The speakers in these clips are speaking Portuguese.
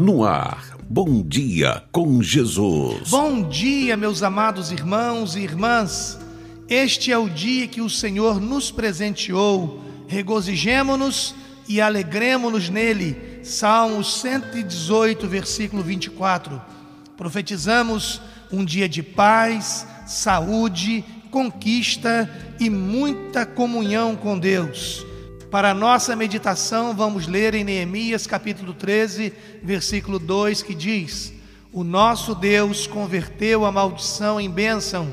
No ar, Bom Dia com Jesus. Bom dia, meus amados irmãos e irmãs. Este é o dia que o Senhor nos presenteou. Regozijemo-nos e alegremo-nos nele. Salmos 118, versículo 24. Profetizamos um dia de paz, saúde, conquista e muita comunhão com Deus. Para a nossa meditação, vamos ler em Neemias capítulo 13, versículo 2, que diz: O nosso Deus converteu a maldição em bênção.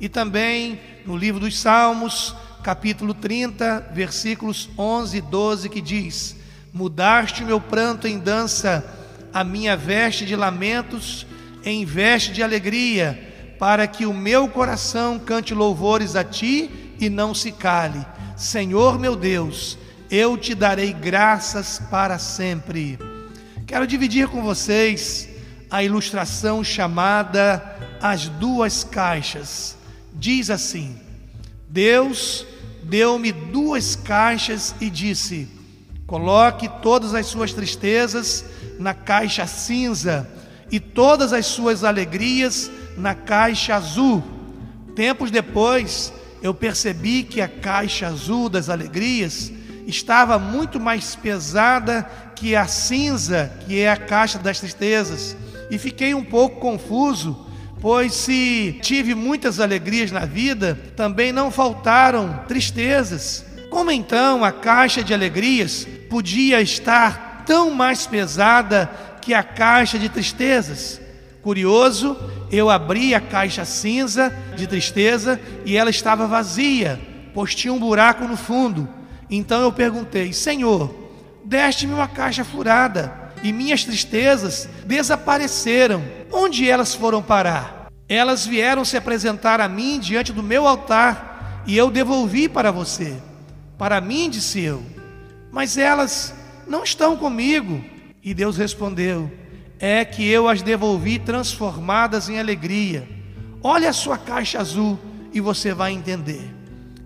E também no livro dos Salmos, capítulo 30, versículos 11 e 12, que diz: Mudaste o meu pranto em dança, a minha veste de lamentos em veste de alegria, para que o meu coração cante louvores a ti e não se cale. Senhor meu Deus, eu te darei graças para sempre. Quero dividir com vocês a ilustração chamada As Duas Caixas. Diz assim: Deus deu-me duas caixas e disse: Coloque todas as suas tristezas na caixa cinza e todas as suas alegrias na caixa azul. Tempos depois, eu percebi que a caixa azul das alegrias estava muito mais pesada que a cinza, que é a caixa das tristezas, e fiquei um pouco confuso, pois se tive muitas alegrias na vida, também não faltaram tristezas. Como então a caixa de alegrias podia estar tão mais pesada que a caixa de tristezas? Curioso, eu abri a caixa cinza de tristeza e ela estava vazia, pois tinha um buraco no fundo. Então eu perguntei: Senhor, deste-me uma caixa furada e minhas tristezas desapareceram. Onde elas foram parar? Elas vieram se apresentar a mim diante do meu altar e eu devolvi para você. Para mim, disse eu, mas elas não estão comigo. E Deus respondeu: é que eu as devolvi transformadas em alegria. Olha a sua caixa azul e você vai entender.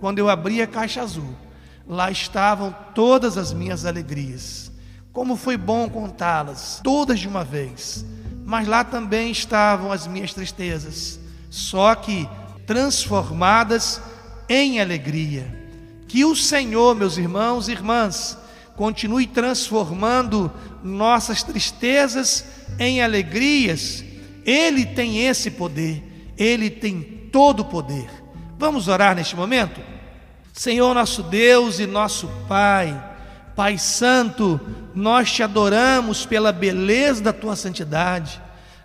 Quando eu abri a caixa azul, lá estavam todas as minhas alegrias. Como foi bom contá-las, todas de uma vez. Mas lá também estavam as minhas tristezas, só que transformadas em alegria. Que o Senhor, meus irmãos e irmãs, continue transformando nossas tristezas em alegrias. Ele tem esse poder, ele tem todo o poder. Vamos orar neste momento? Senhor nosso Deus e nosso Pai, Pai Santo, nós te adoramos pela beleza da tua santidade.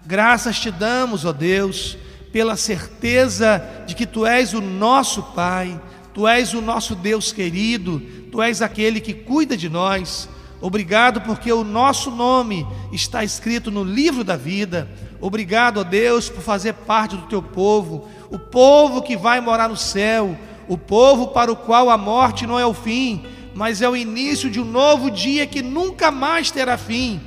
Graças te damos, ó Deus, pela certeza de que tu és o nosso Pai, tu és o nosso Deus querido, tu és aquele que cuida de nós. Obrigado porque o nosso nome está escrito no livro da vida. Obrigado, ó Deus, por fazer parte do teu povo, o povo que vai morar no céu, o povo para o qual a morte não é o fim, mas é o início de um novo dia que nunca mais terá fim.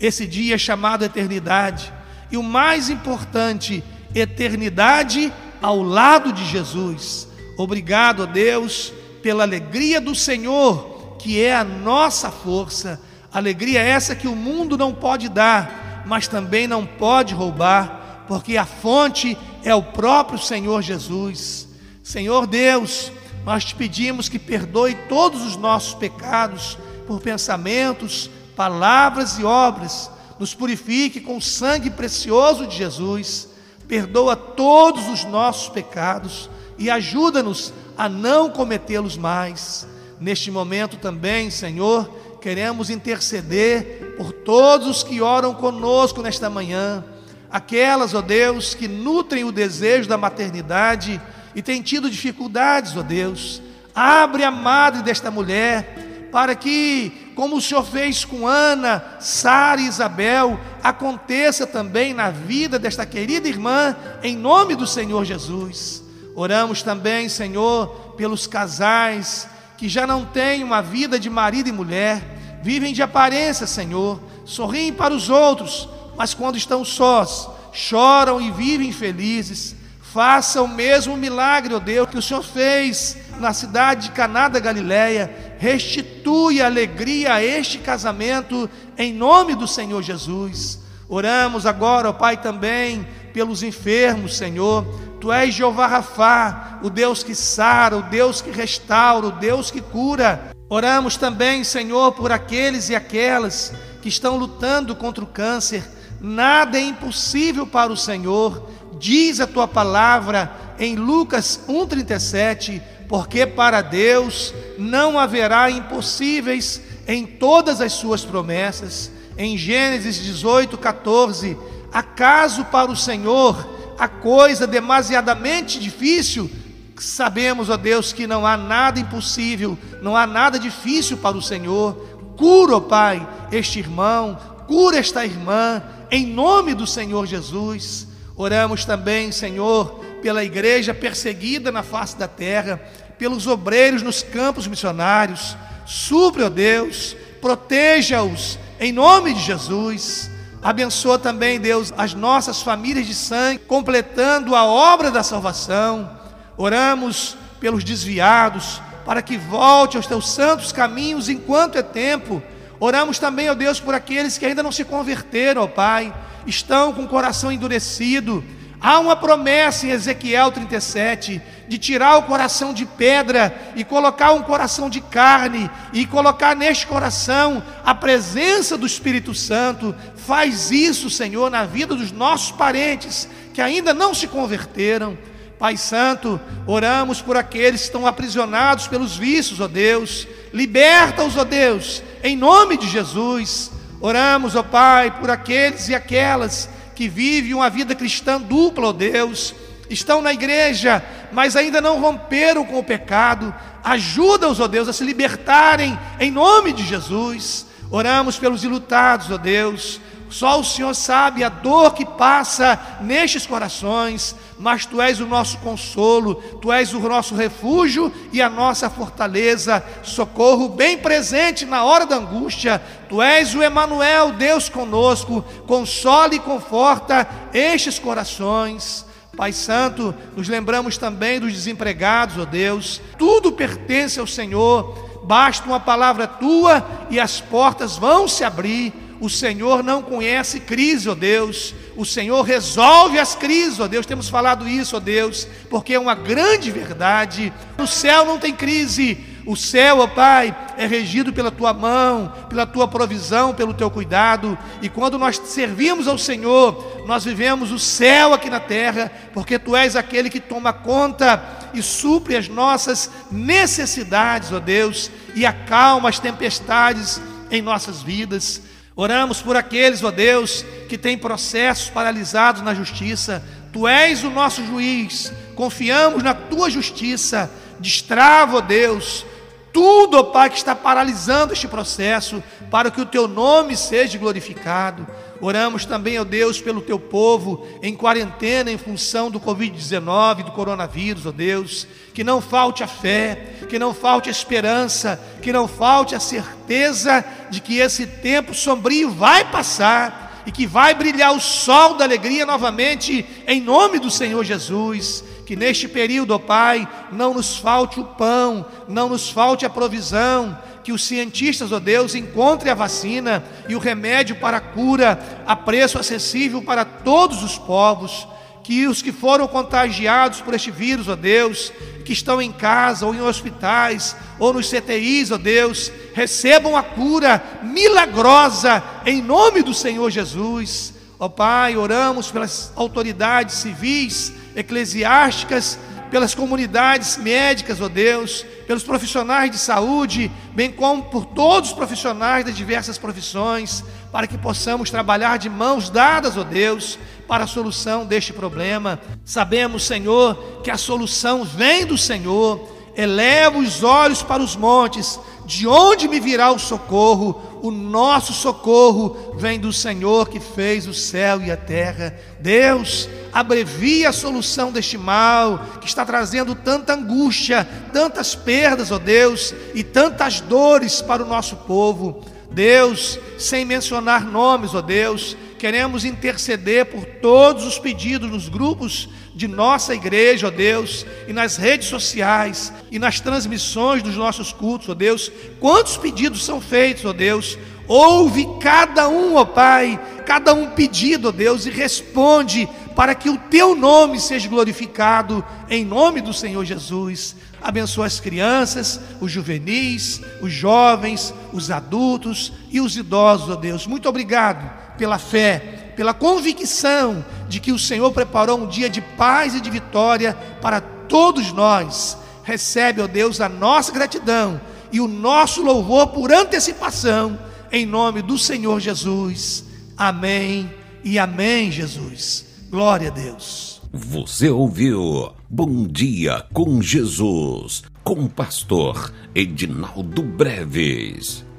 Esse dia é chamado eternidade. E o mais importante, eternidade ao lado de Jesus. Obrigado, ó Deus, pela alegria do Senhor que é a nossa força. Alegria essa que o mundo não pode dar, mas também não pode roubar, porque a fonte é o próprio Senhor Jesus. Senhor Deus, nós te pedimos que perdoe todos os nossos pecados por pensamentos, palavras e obras. Nos purifique com o sangue precioso de Jesus. Perdoa todos os nossos pecados e ajuda-nos a não cometê-los mais. Neste momento também, Senhor, queremos interceder por todos os que oram conosco nesta manhã, aquelas, ó Deus, que nutrem o desejo da maternidade e têm tido dificuldades, ó Deus. Abre a madre desta mulher, para que, como o Senhor fez com Ana, Sara e Isabel, aconteça também na vida desta querida irmã, em nome do Senhor Jesus. Oramos também, Senhor, pelos casais que já não têm uma vida de marido e mulher, vivem de aparência, Senhor, sorriem para os outros, mas quando estão sós, choram e vivem felizes. Faça o mesmo milagre, ó Deus, que o Senhor fez na cidade de Caná da Galileia. restitui alegria a este casamento, em nome do Senhor Jesus. Oramos agora, ó Pai, também pelos enfermos, Senhor. Tu és Jeová Rafá, o Deus que sara, o Deus que restaura, o Deus que cura. Oramos também, Senhor, por aqueles e aquelas que estão lutando contra o câncer. Nada é impossível para o Senhor. Diz a tua palavra em Lucas 1:37, porque para Deus não haverá impossíveis em todas as suas promessas. Em Gênesis 18:14, acaso para o Senhor a coisa demasiadamente difícil? Sabemos, ó Deus, que não há nada impossível, não há nada difícil para o Senhor. Cura, ó Pai, este irmão, cura esta irmã, em nome do Senhor Jesus. Oramos também, Senhor, pela igreja perseguida na face da terra, pelos obreiros nos campos missionários. Supre, ó Deus, proteja-os em nome de Jesus. Abençoa também, Deus, as nossas famílias de sangue, completando a obra da salvação. Oramos pelos desviados, para que volte aos teus santos caminhos enquanto é tempo. Oramos também, ó Deus, por aqueles que ainda não se converteram, ó Pai, estão com o coração endurecido. Há uma promessa em Ezequiel 37 de tirar o coração de pedra e colocar um coração de carne e colocar neste coração a presença do Espírito Santo. Faz isso, Senhor, na vida dos nossos parentes que ainda não se converteram. Pai Santo, oramos por aqueles que estão aprisionados pelos vícios, ó Deus. Liberta-os, ó Deus, em nome de Jesus. Oramos, ó Pai, por aqueles e aquelas que vivem uma vida cristã dupla, ó Deus. Estão na igreja, mas ainda não romperam com o pecado. Ajuda-os, ó Deus, a se libertarem em nome de Jesus. Oramos pelos ilutados, ó Deus. Só o Senhor sabe a dor que passa nestes corações, mas Tu és o nosso consolo, Tu és o nosso refúgio e a nossa fortaleza, socorro bem presente na hora da angústia. Tu és o Emanuel, Deus conosco, consola e conforta estes corações. Pai Santo, nos lembramos também dos desempregados, ó Deus. Tudo pertence ao Senhor. Basta uma palavra tua e as portas vão se abrir o Senhor não conhece crise, ó Deus. O Senhor resolve as crises, ó Deus. Temos falado isso, ó Deus, porque é uma grande verdade. O céu não tem crise. O céu, ó Pai, é regido pela tua mão, pela tua provisão, pelo teu cuidado. E quando nós servimos ao Senhor, nós vivemos o céu aqui na terra, porque tu és aquele que toma conta e supre as nossas necessidades, ó Deus, e acalma as tempestades em nossas vidas. Oramos por aqueles, ó Deus, que têm processos paralisados na justiça. Tu és o nosso juiz, confiamos na tua justiça. Destrava, ó Deus, tudo, ó Pai, que está paralisando este processo, para que o teu nome seja glorificado. Oramos também, ó Deus, pelo teu povo em quarentena em função do Covid-19, do coronavírus, ó Deus. Que não falte a fé, que não falte a esperança, que não falte a certeza de que esse tempo sombrio vai passar e que vai brilhar o sol da alegria novamente, em nome do Senhor Jesus. Que neste período, ó Pai, não nos falte o pão, não nos falte a provisão, que os cientistas, ó Deus, encontrem a vacina e o remédio para a cura a preço acessível para todos os povos. Que os que foram contagiados por este vírus, ó Deus, que estão em casa ou em hospitais ou nos CTIs, ó Deus, recebam a cura milagrosa em nome do Senhor Jesus. Ó Pai, oramos pelas autoridades civis, eclesiásticas, pelas comunidades médicas, ó Deus, pelos profissionais de saúde, bem como por todos os profissionais das diversas profissões, para que possamos trabalhar de mãos dadas, ó Deus, para a solução deste problema. Sabemos, Senhor, que a solução vem do Senhor. Eleva os olhos para os montes, de onde me virá o socorro? O nosso socorro vem do Senhor que fez o céu e a terra. Deus, abrevia a solução deste mal que está trazendo tanta angústia, tantas perdas, ó Deus, e tantas dores para o nosso povo. Deus, sem mencionar nomes, ó Deus, queremos interceder por todos os pedidos nos grupos de nossa igreja, ó Deus, e nas redes sociais e nas transmissões dos nossos cultos, ó Deus. Quantos pedidos são feitos, ó Deus? Ouve cada um, ó Pai, cada um pedido, ó Deus, e responde para que o teu nome seja glorificado em nome do Senhor Jesus. Abençoa as crianças, os juvenis, os jovens, os adultos e os idosos, ó Deus. Muito obrigado pela fé, pela convicção de que o Senhor preparou um dia de paz e de vitória para todos nós. Recebe, ó Deus, a nossa gratidão e o nosso louvor por antecipação, em nome do Senhor Jesus. Amém e amém, Jesus. Glória a Deus. Você ouviu Bom Dia com Jesus, com o pastor Edinaldo Breves.